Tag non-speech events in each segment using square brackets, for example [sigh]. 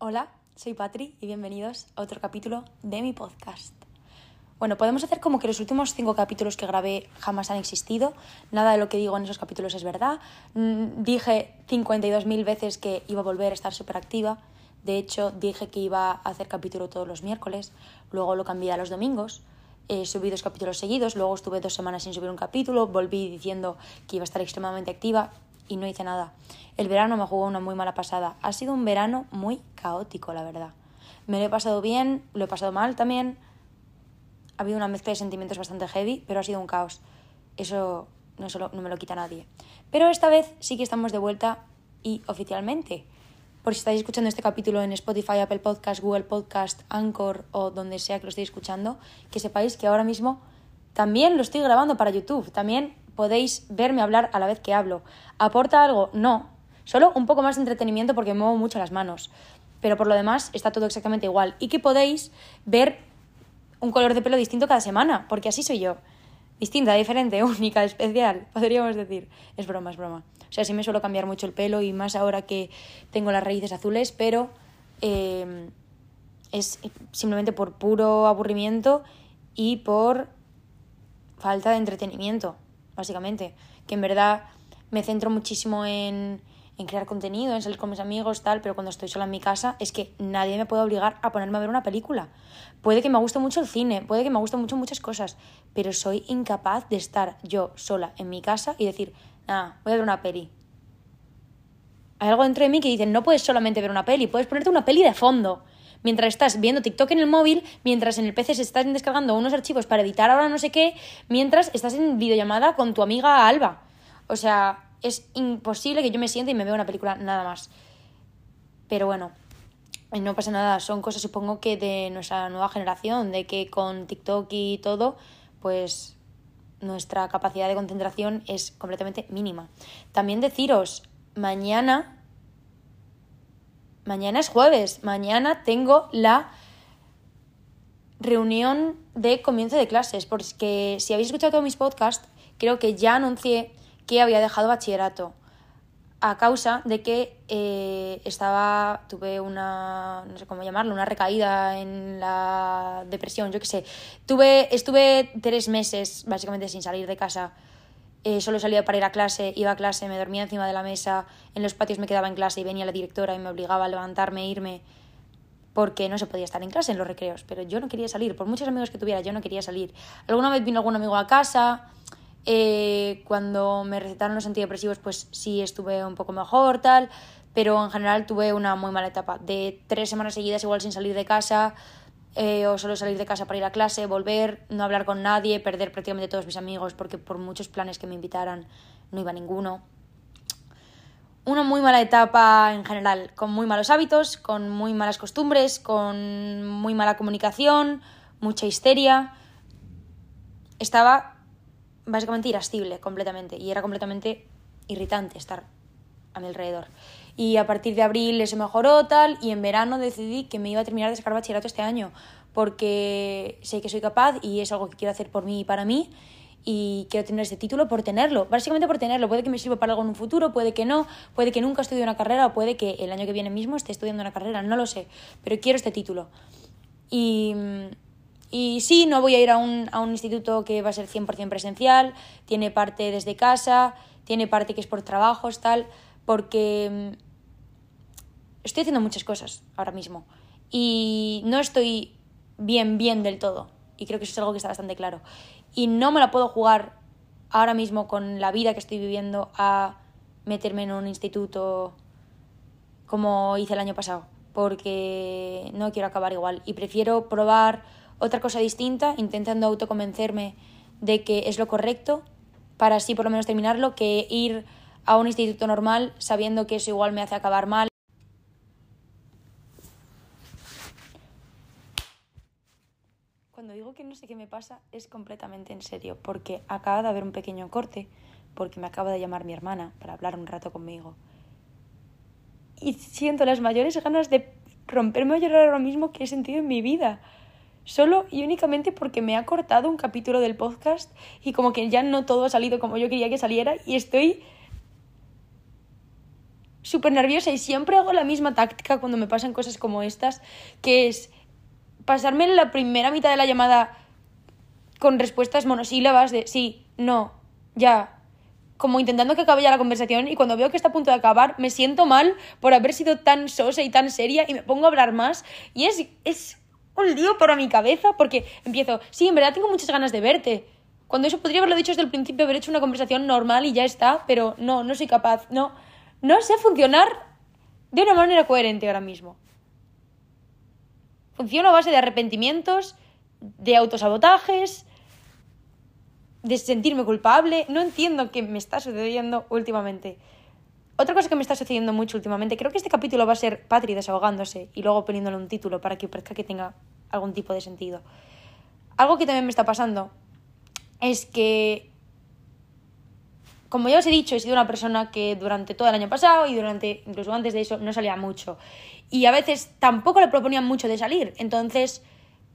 Hola, soy Patri y bienvenidos a otro capítulo de mi podcast. Bueno, podemos hacer como que los últimos cinco capítulos que grabé jamás han existido. Nada de lo que digo en esos capítulos es verdad. Mm, Dije 52.000 veces que iba a volver a estar súper activa. De hecho, dije que iba a hacer capítulo todos los miércoles. Luego lo cambié a los domingos. Subí dos capítulos seguidos. Luego estuve dos semanas sin subir un capítulo. Volví diciendo que iba a estar extremadamente activa y no hice nada. El verano me jugó una muy mala pasada. Ha sido un verano muy caótico, la verdad. Me lo he pasado bien, lo he pasado mal también. Ha habido una mezcla de sentimientos bastante heavy, pero ha sido un caos. Eso no, solo, no me lo quita nadie. Pero esta vez sí que estamos de vuelta y oficialmente. Por si estáis escuchando este capítulo en Spotify, Apple Podcast, Google Podcast, Anchor o donde sea que lo estéis escuchando, que sepáis que ahora mismo también lo estoy grabando para YouTube. También podéis verme hablar a la vez que hablo. ¿Aporta algo? No. Solo un poco más de entretenimiento porque me muevo mucho las manos. Pero por lo demás está todo exactamente igual. Y que podéis ver un color de pelo distinto cada semana, porque así soy yo. Distinta, diferente, [laughs] única, especial, podríamos decir. Es broma, es broma. O sea, sí me suelo cambiar mucho el pelo y más ahora que tengo las raíces azules, pero eh, es simplemente por puro aburrimiento y por falta de entretenimiento básicamente. Que en verdad me centro muchísimo en, en crear contenido, en salir con mis amigos, tal, pero cuando estoy sola en mi casa es que nadie me puede obligar a ponerme a ver una película. Puede que me guste mucho el cine, puede que me guste mucho muchas cosas, pero soy incapaz de estar yo sola en mi casa y decir, nada, voy a ver una peli. Hay algo dentro de mí que dice, no puedes solamente ver una peli, puedes ponerte una peli de fondo mientras estás viendo TikTok en el móvil, mientras en el PC se están descargando unos archivos para editar ahora no sé qué, mientras estás en videollamada con tu amiga Alba. O sea, es imposible que yo me siente y me vea una película nada más. Pero bueno, no pasa nada, son cosas supongo que de nuestra nueva generación, de que con TikTok y todo, pues nuestra capacidad de concentración es completamente mínima. También deciros, mañana Mañana es jueves, mañana tengo la reunión de comienzo de clases, porque si habéis escuchado todos mis podcasts, creo que ya anuncié que había dejado bachillerato a causa de que eh, estaba, tuve una, no sé cómo llamarlo, una recaída en la depresión, yo qué sé. Tuve, estuve tres meses básicamente sin salir de casa eh, solo salía para ir a clase, iba a clase, me dormía encima de la mesa, en los patios me quedaba en clase y venía la directora y me obligaba a levantarme e irme porque no se podía estar en clase en los recreos, pero yo no quería salir, por muchos amigos que tuviera, yo no quería salir. Alguna vez vino algún amigo a casa, eh, cuando me recetaron los antidepresivos, pues sí estuve un poco mejor, tal, pero en general tuve una muy mala etapa, de tres semanas seguidas igual sin salir de casa, eh, o solo salir de casa para ir a clase, volver, no hablar con nadie, perder prácticamente todos mis amigos porque por muchos planes que me invitaran no iba ninguno. Una muy mala etapa en general, con muy malos hábitos, con muy malas costumbres, con muy mala comunicación, mucha histeria. Estaba básicamente irascible completamente y era completamente irritante estar a mi alrededor y a partir de abril eso mejoró tal y en verano decidí que me iba a terminar de sacar bachillerato este año porque sé que soy capaz y es algo que quiero hacer por mí y para mí y quiero tener ese título por tenerlo, básicamente por tenerlo. Puede que me sirva para algo en un futuro, puede que no, puede que nunca estudie una carrera o puede que el año que viene mismo esté estudiando una carrera, no lo sé, pero quiero este título. Y, y sí, no voy a ir a un, a un instituto que va a ser 100% presencial, tiene parte desde casa, tiene parte que es por trabajos, tal, porque estoy haciendo muchas cosas ahora mismo y no estoy bien, bien del todo. Y creo que eso es algo que está bastante claro. Y no me la puedo jugar ahora mismo con la vida que estoy viviendo a meterme en un instituto como hice el año pasado, porque no quiero acabar igual y prefiero probar otra cosa distinta, intentando autoconvencerme de que es lo correcto para así por lo menos terminarlo, que ir a un instituto normal sabiendo que eso igual me hace acabar mal. Cuando digo que no sé qué me pasa es completamente en serio, porque acaba de haber un pequeño corte, porque me acaba de llamar mi hermana para hablar un rato conmigo. Y siento las mayores ganas de romperme a llorar ahora mismo que he sentido en mi vida. Solo y únicamente porque me ha cortado un capítulo del podcast y como que ya no todo ha salido como yo quería que saliera y estoy súper nerviosa y siempre hago la misma táctica cuando me pasan cosas como estas, que es pasarme la primera mitad de la llamada con respuestas monosílabas de sí, no, ya, como intentando que acabe ya la conversación y cuando veo que está a punto de acabar me siento mal por haber sido tan sosa y tan seria y me pongo a hablar más y es, es un lío para mi cabeza porque empiezo, sí, en verdad tengo muchas ganas de verte. Cuando eso podría haberlo dicho desde el principio, haber hecho una conversación normal y ya está, pero no, no soy capaz, no, no sé funcionar de una manera coherente ahora mismo. Funciono a base de arrepentimientos, de autosabotajes, de sentirme culpable. No entiendo qué me está sucediendo últimamente. Otra cosa que me está sucediendo mucho últimamente, creo que este capítulo va a ser Patri desahogándose y luego poniéndole un título para que parezca que tenga algún tipo de sentido. Algo que también me está pasando es que, como ya os he dicho, he sido una persona que durante todo el año pasado y durante incluso antes de eso no salía mucho. Y a veces tampoco le proponían mucho de salir. Entonces,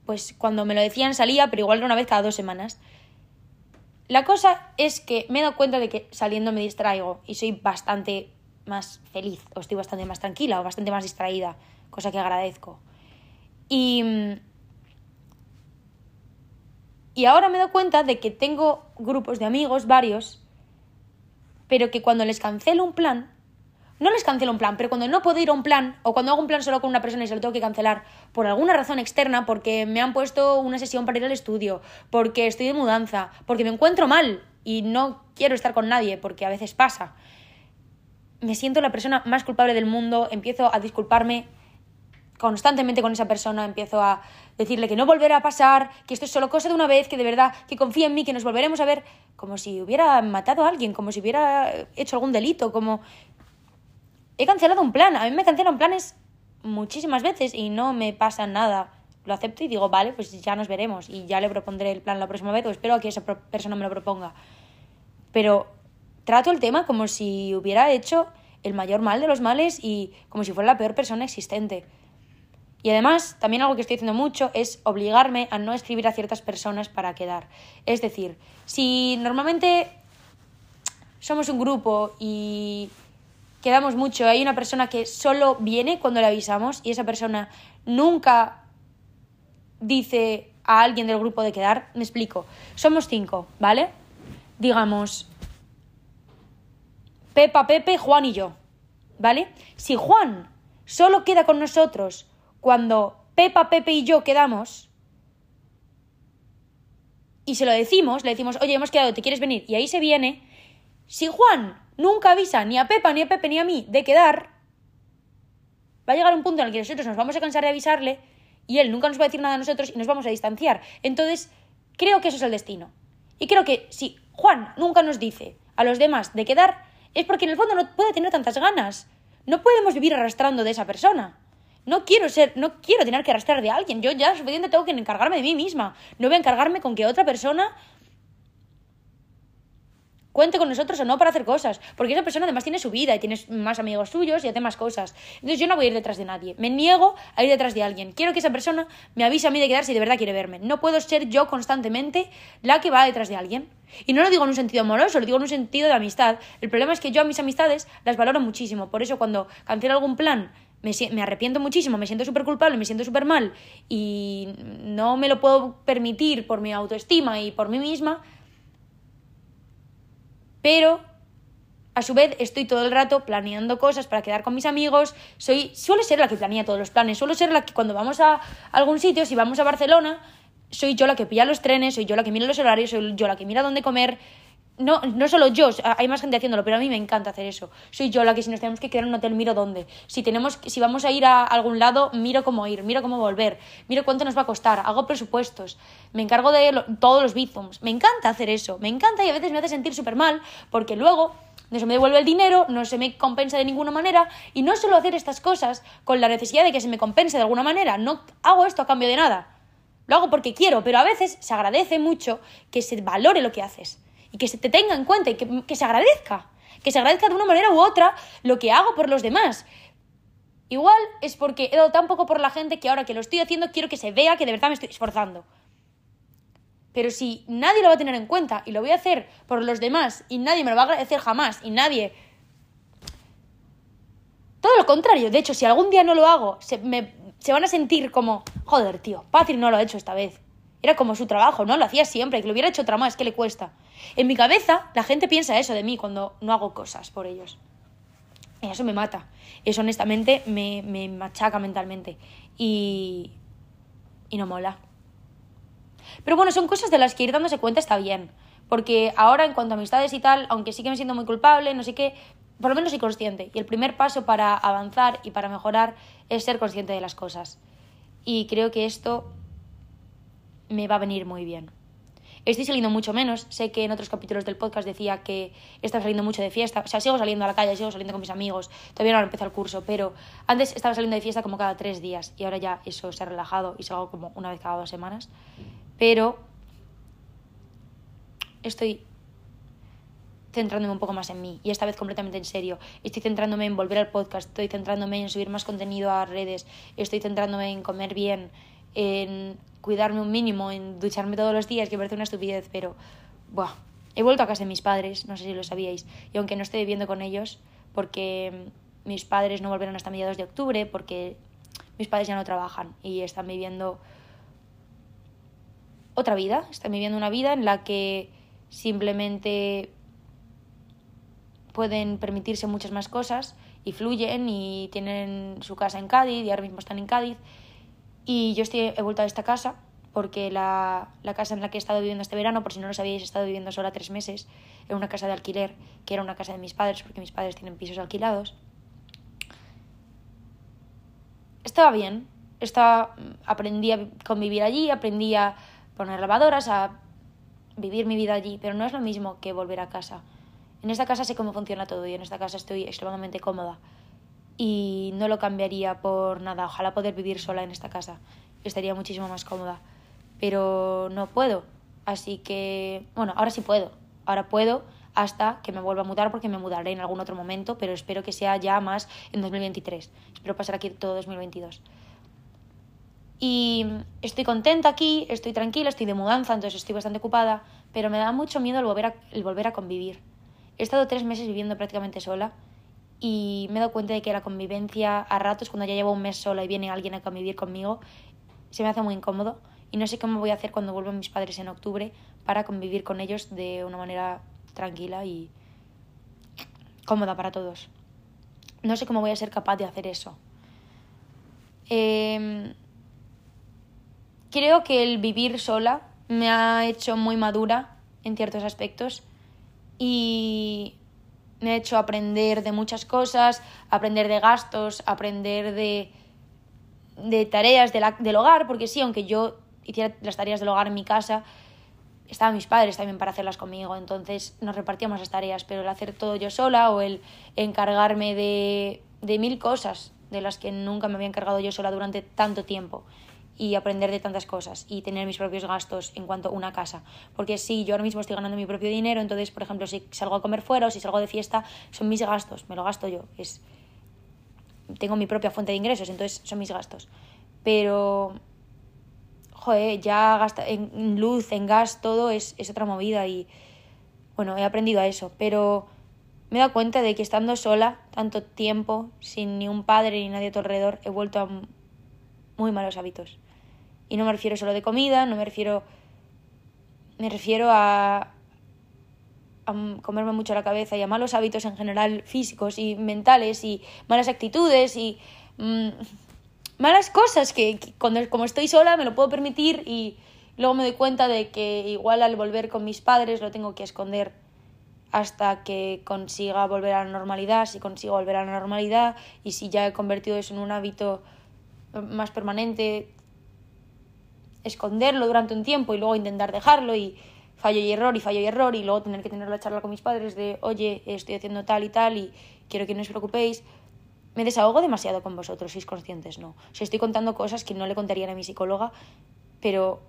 pues cuando me lo decían salía, pero igual era una vez cada dos semanas. La cosa es que me he dado cuenta de que saliendo me distraigo y soy bastante más feliz, o estoy bastante más tranquila, o bastante más distraída, cosa que agradezco. Y, y ahora me dado cuenta de que tengo grupos de amigos, varios, pero que cuando les cancelo un plan, no les cancelo un plan, pero cuando no puedo ir a un plan, o cuando hago un plan solo con una persona y se lo tengo que cancelar por alguna razón externa, porque me han puesto una sesión para ir al estudio, porque estoy de mudanza, porque me encuentro mal y no quiero estar con nadie, porque a veces pasa, me siento la persona más culpable del mundo, empiezo a disculparme constantemente con esa persona, empiezo a decirle que no volverá a pasar, que esto es solo cosa de una vez, que de verdad, que confía en mí, que nos volveremos a ver como si hubiera matado a alguien, como si hubiera hecho algún delito, como he cancelado un plan. A mí me cancelan planes muchísimas veces y no me pasa nada. Lo acepto y digo, vale, pues ya nos veremos y ya le propondré el plan la próxima vez o espero a que esa persona me lo proponga. Pero trato el tema como si hubiera hecho el mayor mal de los males y como si fuera la peor persona existente. Y además, también algo que estoy haciendo mucho es obligarme a no escribir a ciertas personas para quedar. Es decir, si normalmente somos un grupo y quedamos mucho. Hay una persona que solo viene cuando le avisamos y esa persona nunca dice a alguien del grupo de quedar. Me explico. Somos cinco, ¿vale? Digamos, Pepa, Pepe, Juan y yo, ¿vale? Si Juan solo queda con nosotros cuando Pepa, Pepe y yo quedamos y se lo decimos, le decimos, oye, hemos quedado, ¿te quieres venir? Y ahí se viene. Si Juan nunca avisa ni a Pepa, ni a Pepe, ni a mí de quedar, va a llegar un punto en el que nosotros nos vamos a cansar de avisarle y él nunca nos va a decir nada a nosotros y nos vamos a distanciar. Entonces, creo que eso es el destino. Y creo que si Juan nunca nos dice a los demás de quedar, es porque en el fondo no puede tener tantas ganas. No podemos vivir arrastrando de esa persona. No quiero ser, no quiero tener que arrastrar de alguien. Yo ya suficiente tengo que encargarme de mí misma. No voy a encargarme con que otra persona cuente con nosotros o no para hacer cosas, porque esa persona además tiene su vida y tiene más amigos suyos y hace más cosas. Entonces yo no voy a ir detrás de nadie, me niego a ir detrás de alguien. Quiero que esa persona me avise a mí de quedar si de verdad quiere verme. No puedo ser yo constantemente la que va detrás de alguien. Y no lo digo en un sentido amoroso, lo digo en un sentido de amistad. El problema es que yo a mis amistades las valoro muchísimo, por eso cuando cancelo algún plan me, arrepiento muchísimo, me siento súper culpable, me siento súper mal y no me lo puedo permitir por mi autoestima y por mí misma, pero a su vez estoy todo el rato planeando cosas para quedar con mis amigos. Soy, suele ser la que planea todos los planes, suelo ser la que cuando vamos a algún sitio, si vamos a Barcelona, soy yo la que pilla los trenes, soy yo la que mira los horarios, soy yo la que mira dónde comer. No, no solo yo, hay más gente haciéndolo, pero a mí me encanta hacer eso. Soy yo la que si nos tenemos que quedar en un hotel, miro dónde. Si, tenemos, si vamos a ir a algún lado, miro cómo ir, miro cómo volver, miro cuánto nos va a costar, hago presupuestos, me encargo de todos los bizums. Me encanta hacer eso, me encanta y a veces me hace sentir súper mal porque luego no se me devuelve el dinero, no se me compensa de ninguna manera y no suelo hacer estas cosas con la necesidad de que se me compense de alguna manera. No hago esto a cambio de nada. Lo hago porque quiero, pero a veces se agradece mucho que se valore lo que haces y que se te tenga en cuenta y que, se agradezca. Que se agradezca de una manera u otra lo que hago por los demás. Igual es porque he dado tan poco por la gente que ahora que lo estoy haciendo quiero que se vea que de verdad me estoy esforzando. Pero si nadie lo va a tener en cuenta y lo voy a hacer por los demás y nadie me lo va a agradecer jamás y nadie Todo lo contrario. De hecho, si algún día no lo hago, se, me, se van a sentir como, joder, tío, Patrick no lo ha hecho esta vez. Era como su trabajo, ¿no? Lo hacía siempre, que lo hubiera hecho otra más, ¿qué le cuesta? En mi cabeza, la gente piensa eso de mí cuando no hago cosas por ellos. Y eso me mata. Eso honestamente me, me machaca mentalmente. Y, y no mola. Pero bueno, son cosas de las que ir dándose cuenta está bien. Porque ahora, en cuanto a amistades y tal, aunque siguen siendo muy culpable, no sé qué, por lo menos soy consciente. Y el primer paso para avanzar y para mejorar es ser consciente de las cosas. Y creo que esto me va a venir muy bien. Estoy saliendo mucho menos. Sé que en otros capítulos del podcast decía que estaba saliendo mucho de fiesta. O sea, sigo saliendo a la calle, sigo saliendo con mis amigos. Todavía no empezado el curso, pero antes estaba saliendo de fiesta como cada tres días. Y ahora ya eso se ha relajado y salgo como una vez cada dos semanas. Pero estoy centrándome un poco más en mí y esta vez completamente en serio. Estoy centrándome en volver al podcast, estoy centrándome en subir más contenido a redes, estoy centrándome en comer bien, en cuidarme un mínimo, en ducharme todos los días, que parece una estupidez, pero buah, he vuelto a casa de mis padres, no sé si lo sabíais, y aunque no estoy viviendo con ellos, porque mis padres no volverán hasta mediados de octubre, porque mis padres ya no trabajan y están viviendo otra vida, están viviendo una vida en la que simplemente pueden permitirse muchas más cosas y fluyen y tienen su casa en Cádiz y ahora mismo están en Cádiz. Y yo estoy, he vuelto a esta casa porque la, la, casa en la que he estado viviendo este verano, por si no lo sabíais, he estado viviendo sola tres meses en una casa de alquiler, que era una casa de mis padres, porque mis padres tienen pisos alquilados. Estaba bien, estaba, aprendí a convivir allí, aprendí a poner lavadoras, a vivir mi vida allí, pero no es lo mismo que volver a casa. En esta casa sé cómo funciona todo y en esta casa estoy extremadamente cómoda. Y no lo cambiaría por nada. Ojalá poder vivir sola en esta casa. Estaría muchísimo más cómoda. Pero no puedo. Así que, bueno, ahora sí puedo. Ahora puedo hasta que me vuelva a mudar porque me mudaré en algún otro momento, pero espero que sea ya más en 2023. Espero pasar aquí todo 2022. Y estoy contenta aquí, estoy tranquila, estoy de mudanza, entonces estoy bastante ocupada, pero me da mucho miedo el volver a, el volver a convivir. He estado tres meses viviendo prácticamente sola y me he dado cuenta de que la convivencia a ratos, cuando ya llevo un mes sola y viene alguien a convivir conmigo, se me hace muy incómodo y no sé cómo voy a hacer cuando vuelvan mis padres en octubre para convivir con ellos de una manera tranquila y cómoda para todos. No sé cómo voy a ser capaz de hacer eso. Em, creo que el vivir sola me ha hecho muy madura en ciertos aspectos y me ha hecho aprender de muchas cosas, aprender de gastos, aprender de, de tareas del hogar, porque sí, aunque yo hiciera las tareas del hogar en mi casa, estaban mis padres también para hacerlas conmigo, entonces nos repartíamos las tareas, pero el hacer todo yo sola o el encargarme de, de mil cosas de las que nunca me había encargado yo sola durante tanto tiempo y aprender de tantas cosas y tener mis propios gastos en cuanto a una casa. Porque si yo ahora mismo estoy ganando mi propio dinero, entonces, por ejemplo, si salgo a comer fuera o si salgo de fiesta, son mis gastos, me lo gasto yo. Es... Tengo mi propia fuente de ingresos, entonces son mis gastos. Pero, joder, ya gasta en luz, en gas, todo es, es otra movida y, bueno, he aprendido a eso. Pero me he dado cuenta de que estando sola tanto tiempo, sin ni un padre ni nadie a tu alrededor, he vuelto a muy malos hábitos. Y no me refiero solo de comida, no me refiero. Me refiero a, a comerme mucho la cabeza y a malos hábitos en general físicos y mentales y malas actitudes y mm, malas cosas que, cuando, como estoy sola me lo puedo permitir y luego me doy cuenta de que igual al volver con mis padres lo tengo que esconder hasta que consiga volver a la normalidad, si consigo volver a la normalidad y si ya he convertido eso en un hábito más permanente, esconderlo durante un tiempo y luego intentar dejarlo y fallo y error y fallo y error y luego tener que tener la charla con mis padres de, oye, estoy haciendo tal y tal y quiero que no os preocupéis. Me desahogo demasiado con vosotros, sois conscientes, ¿no? O sea, estoy contando cosas que no le contarían a mi psicóloga, pero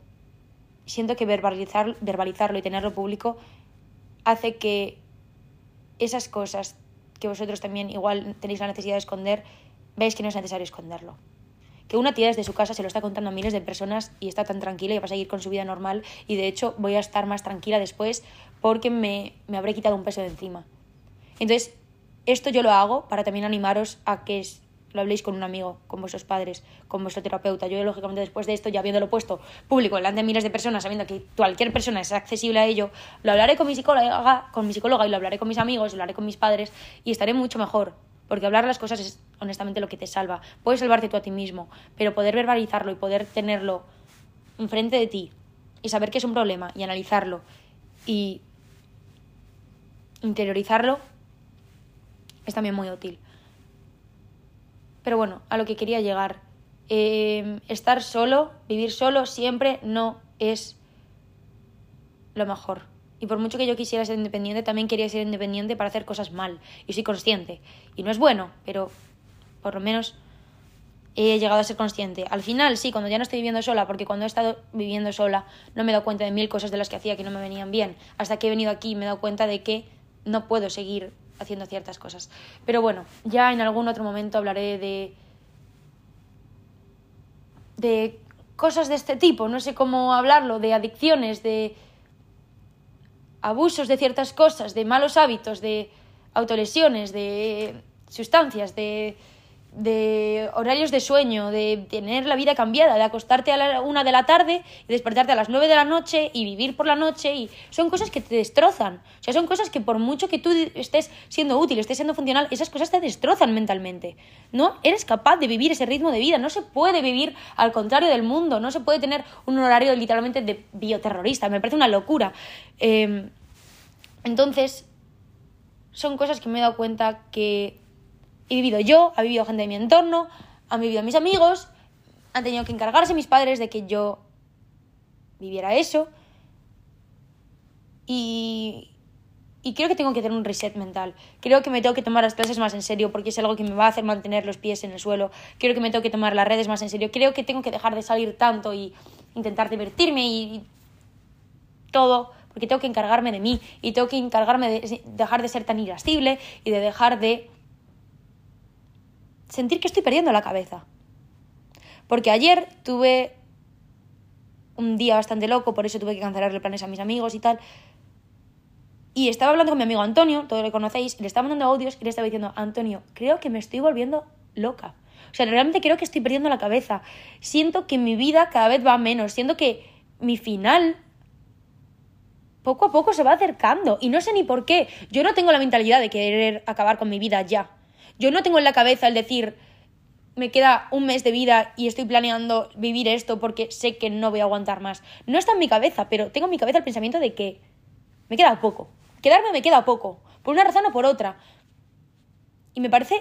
siento que verbalizar, verbalizarlo y tenerlo público hace que esas cosas que vosotros también igual tenéis la necesidad de esconder, veáis que no es necesario esconderlo que una tía desde su casa se lo está contando a miles de personas y está tan tranquila y va a seguir con su vida normal y de hecho voy a estar más tranquila después porque me, me habré quitado un peso de encima. Entonces, esto yo lo hago para también animaros a que lo habléis con un amigo, con vuestros padres, con vuestro terapeuta. Yo, lógicamente, después de esto, ya habiéndolo puesto público delante de miles de personas, sabiendo que cualquier persona es accesible a ello, lo hablaré con mi psicóloga, con mi psicóloga y lo hablaré con mis amigos, lo hablaré con mis padres y estaré mucho mejor. Porque hablar las cosas es honestamente lo que te salva. Puedes salvarte tú a ti mismo, pero poder verbalizarlo y poder tenerlo enfrente de ti y saber que es un problema y analizarlo y interiorizarlo es también muy útil. Pero bueno, a lo que quería llegar. Em, estar solo, vivir solo, siempre no es lo mejor. Y por mucho que yo quisiera ser independiente, también quería ser independiente para hacer cosas mal. Y soy consciente. Y no es bueno, pero por lo menos he llegado a ser consciente. Al final, sí, cuando ya no estoy viviendo sola, porque cuando he estado viviendo sola no me he dado cuenta de mil cosas de las que hacía que no me venían bien. Hasta que he venido aquí me he dado cuenta de que no puedo seguir haciendo ciertas cosas. Pero bueno, ya en algún otro momento hablaré de. de cosas de este tipo, no sé cómo hablarlo, de adicciones, de abusos de ciertas cosas, de malos hábitos, de autolesiones, de sustancias, de de horarios de sueño, de tener la vida cambiada, de acostarte a la una de la tarde y despertarte a las nueve de la noche y vivir por la noche y son cosas que te destrozan. O sea, son cosas que por mucho que tú estés siendo útil, estés siendo funcional, esas cosas te destrozan mentalmente. No eres capaz de vivir ese ritmo de vida, no se puede vivir al contrario del mundo, no se puede tener un horario literalmente de bioterrorista, me parece una locura. Em, entonces, son cosas que me he dado cuenta que he vivido yo, ha vivido gente de mi entorno, han vivido mis amigos, han tenido que encargarse mis padres de que yo viviera eso. Y, y creo que tengo que hacer un reset mental. Creo que me tengo que tomar las clases más en serio porque es algo que me va a hacer mantener los pies en el suelo. Creo que me tengo que tomar las redes más en serio. Creo que tengo que dejar de salir tanto y intentar divertirme y, todo porque tengo que encargarme de mí y tengo que encargarme de dejar de ser tan irascible y de dejar de sentir que estoy perdiendo la cabeza. Porque ayer tuve un día bastante loco, por eso tuve que cancelarle planes a mis amigos y tal. Y estaba hablando con mi amigo Antonio, todo lo conocéis, y le estaba mandando audios y le estaba diciendo, Antonio, creo que me estoy volviendo loca. O sea, realmente creo que estoy perdiendo la cabeza. Siento que mi vida cada vez va menos. Siento que mi final poco a poco se va acercando. Y no sé ni por qué. Yo no tengo la mentalidad de querer acabar con mi vida ya. Yo no tengo en la cabeza el decir, me queda un mes de vida y estoy planeando vivir esto porque sé que no voy a aguantar más. No está en mi cabeza, pero tengo en mi cabeza el pensamiento de que me queda poco. Quedarme me queda poco, por una razón o por otra. Y me parece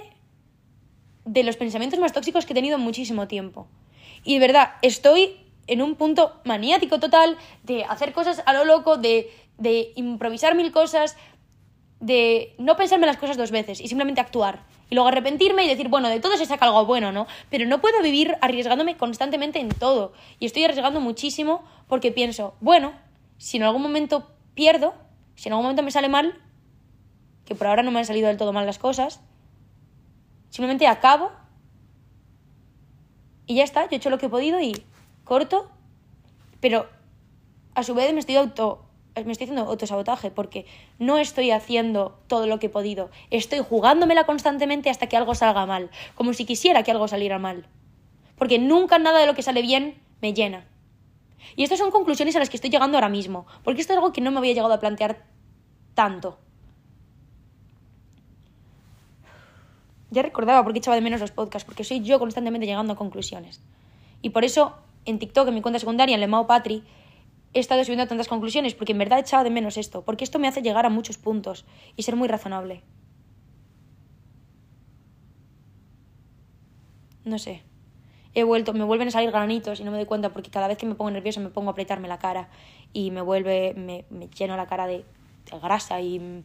de los pensamientos más tóxicos que he tenido en muchísimo tiempo. Y de verdad, estoy en un punto maniático total de hacer cosas a lo loco, de, de improvisar mil cosas, de no pensarme las cosas dos veces y simplemente actuar luego arrepentirme y decir, bueno, de todo se saca algo bueno, ¿no? Pero no puedo vivir arriesgándome constantemente en todo. Y estoy arriesgando muchísimo porque pienso, bueno, si en algún momento pierdo, si en algún momento me sale mal, que por ahora no me han salido del todo mal las cosas, simplemente acabo y ya está, yo he hecho lo que he podido y corto, pero a su vez me estoy auto me estoy haciendo autosabotaje porque no estoy haciendo todo lo que he podido. Estoy jugándomela constantemente hasta que algo salga mal, como si quisiera que algo saliera mal. Porque nunca nada de lo que sale bien me llena. Y estas son conclusiones a las que estoy llegando ahora mismo, porque esto es algo que no me había llegado a plantear tanto. Ya recordaba por qué echaba de menos los podcasts, porque soy yo constantemente llegando a conclusiones. Y por eso en TikTok, en mi cuenta secundaria, en Lemao Patri, he estado subiendo tantas conclusiones, porque en verdad he echado de menos esto, porque esto me hace llegar a muchos puntos y ser muy razonable. No sé. He vuelto, me vuelven a salir granitos y no me doy cuenta porque cada vez que me pongo nerviosa me pongo a apretarme la cara y me vuelve, me, lleno la cara de, grasa y...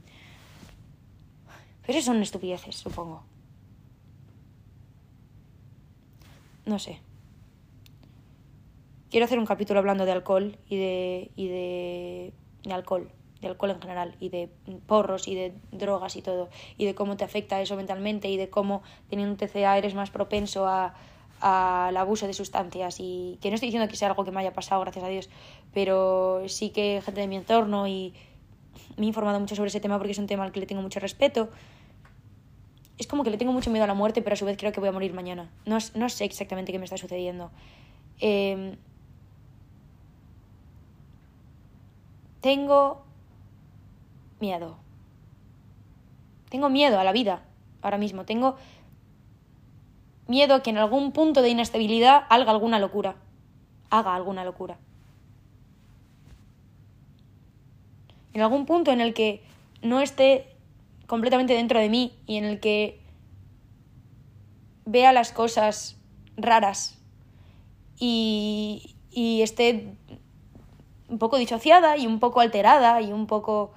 Pero son estupideces, supongo. No sé. Quiero hacer un capítulo hablando de alcohol y de, y de, alcohol, de alcohol en general, y de porros y de drogas y todo, y de cómo te afecta eso mentalmente y de cómo teniendo un TCA eres más propenso a, al abuso de sustancias y que no estoy diciendo que sea algo que me haya pasado, gracias a Dios, pero sí que gente de mi entorno y me he informado mucho sobre ese tema porque es un tema al que le tengo mucho respeto. es como que le tengo mucho miedo a la muerte, pero a su vez creo que voy a morir mañana. No, no sé exactamente qué me está sucediendo. Em, tengo miedo. Tengo miedo a la vida ahora mismo. Tengo miedo a que en algún punto de inestabilidad haga alguna locura. Haga alguna locura. En algún punto en el que no esté completamente dentro de mí y en el que vea las cosas raras y, y esté un poco disociada y un poco alterada y un poco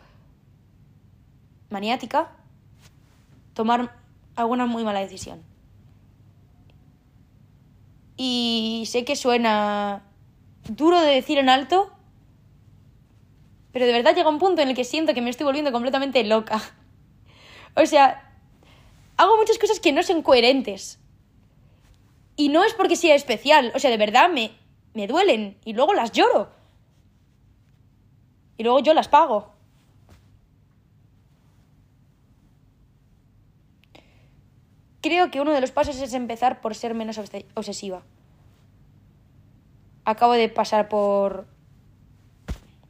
maniática, tomar alguna muy mala decisión. Y sé que suena duro de decir en alto, pero de verdad llega un punto en el que siento que me estoy volviendo completamente loca. O sea, hago muchas cosas que no son coherentes. Y no es porque sea especial, o sea, de verdad me, me duelen y luego las lloro. Y luego yo las pago. Creo que uno de los pasos es empezar por ser menos obsesiva. Acabo de pasar por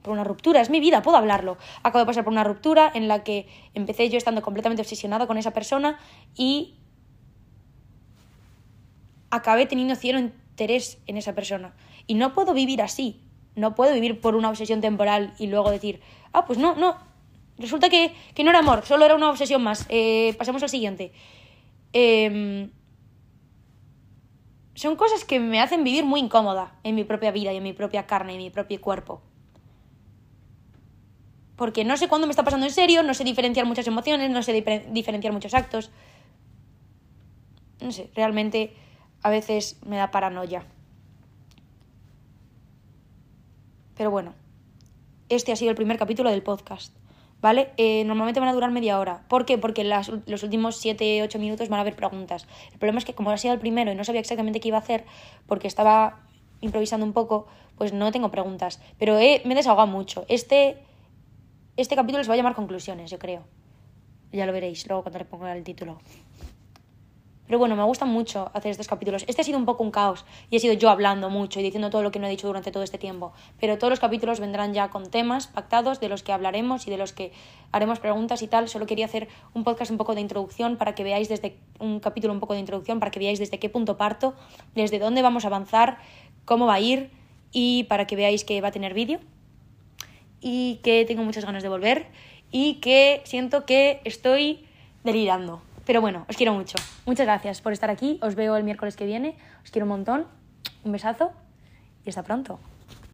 por una ruptura, es mi vida, puedo hablarlo. Acabo de pasar por una ruptura en la que empecé yo estando completamente obsesionada con esa persona y acabé teniendo cierto interés en esa persona. Y no puedo vivir así. No puedo vivir por una obsesión temporal y luego decir, ah, pues no, no. Resulta que, no era amor, solo era una obsesión más. Eh, pasemos al siguiente. Em, son cosas que me hacen vivir muy incómoda en mi propia vida y en mi propia carne y en mi propio cuerpo. Porque no sé cuándo me está pasando en serio, no sé diferenciar muchas emociones, no sé diferenciar muchos actos. No sé, realmente a veces me da paranoia. Pero bueno, este ha sido el primer capítulo del podcast. ¿Vale? Eh, normalmente van a durar media hora. ¿Por qué? Porque los últimos 7-8 minutos van a haber preguntas. El problema es que como ha sido el primero y no sabía exactamente qué iba a hacer, porque estaba improvisando un poco, pues no tengo preguntas. Pero me he desahogado mucho. Este, este capítulo se va a llamar conclusiones, yo creo. Ya lo veréis luego cuando le ponga el título. Pero bueno, me gusta mucho hacer estos capítulos. Este ha sido un poco un caos y he sido yo hablando mucho y diciendo todo lo que no he dicho durante todo este tiempo. Pero todos los capítulos vendrán ya con temas pactados de los que hablaremos y de los que haremos preguntas y tal. Solo quería hacer un podcast un poco de introducción para que veáis desde un capítulo un poco de introducción para que veáis desde qué punto parto, desde dónde vamos a avanzar, cómo va a ir y para que veáis que va a tener vídeo y que tengo muchas ganas de volver y que siento que estoy delirando. Pero bueno, os quiero mucho. Muchas gracias por estar aquí. Os veo el miércoles que viene. Os quiero un montón. Un besazo y hasta pronto.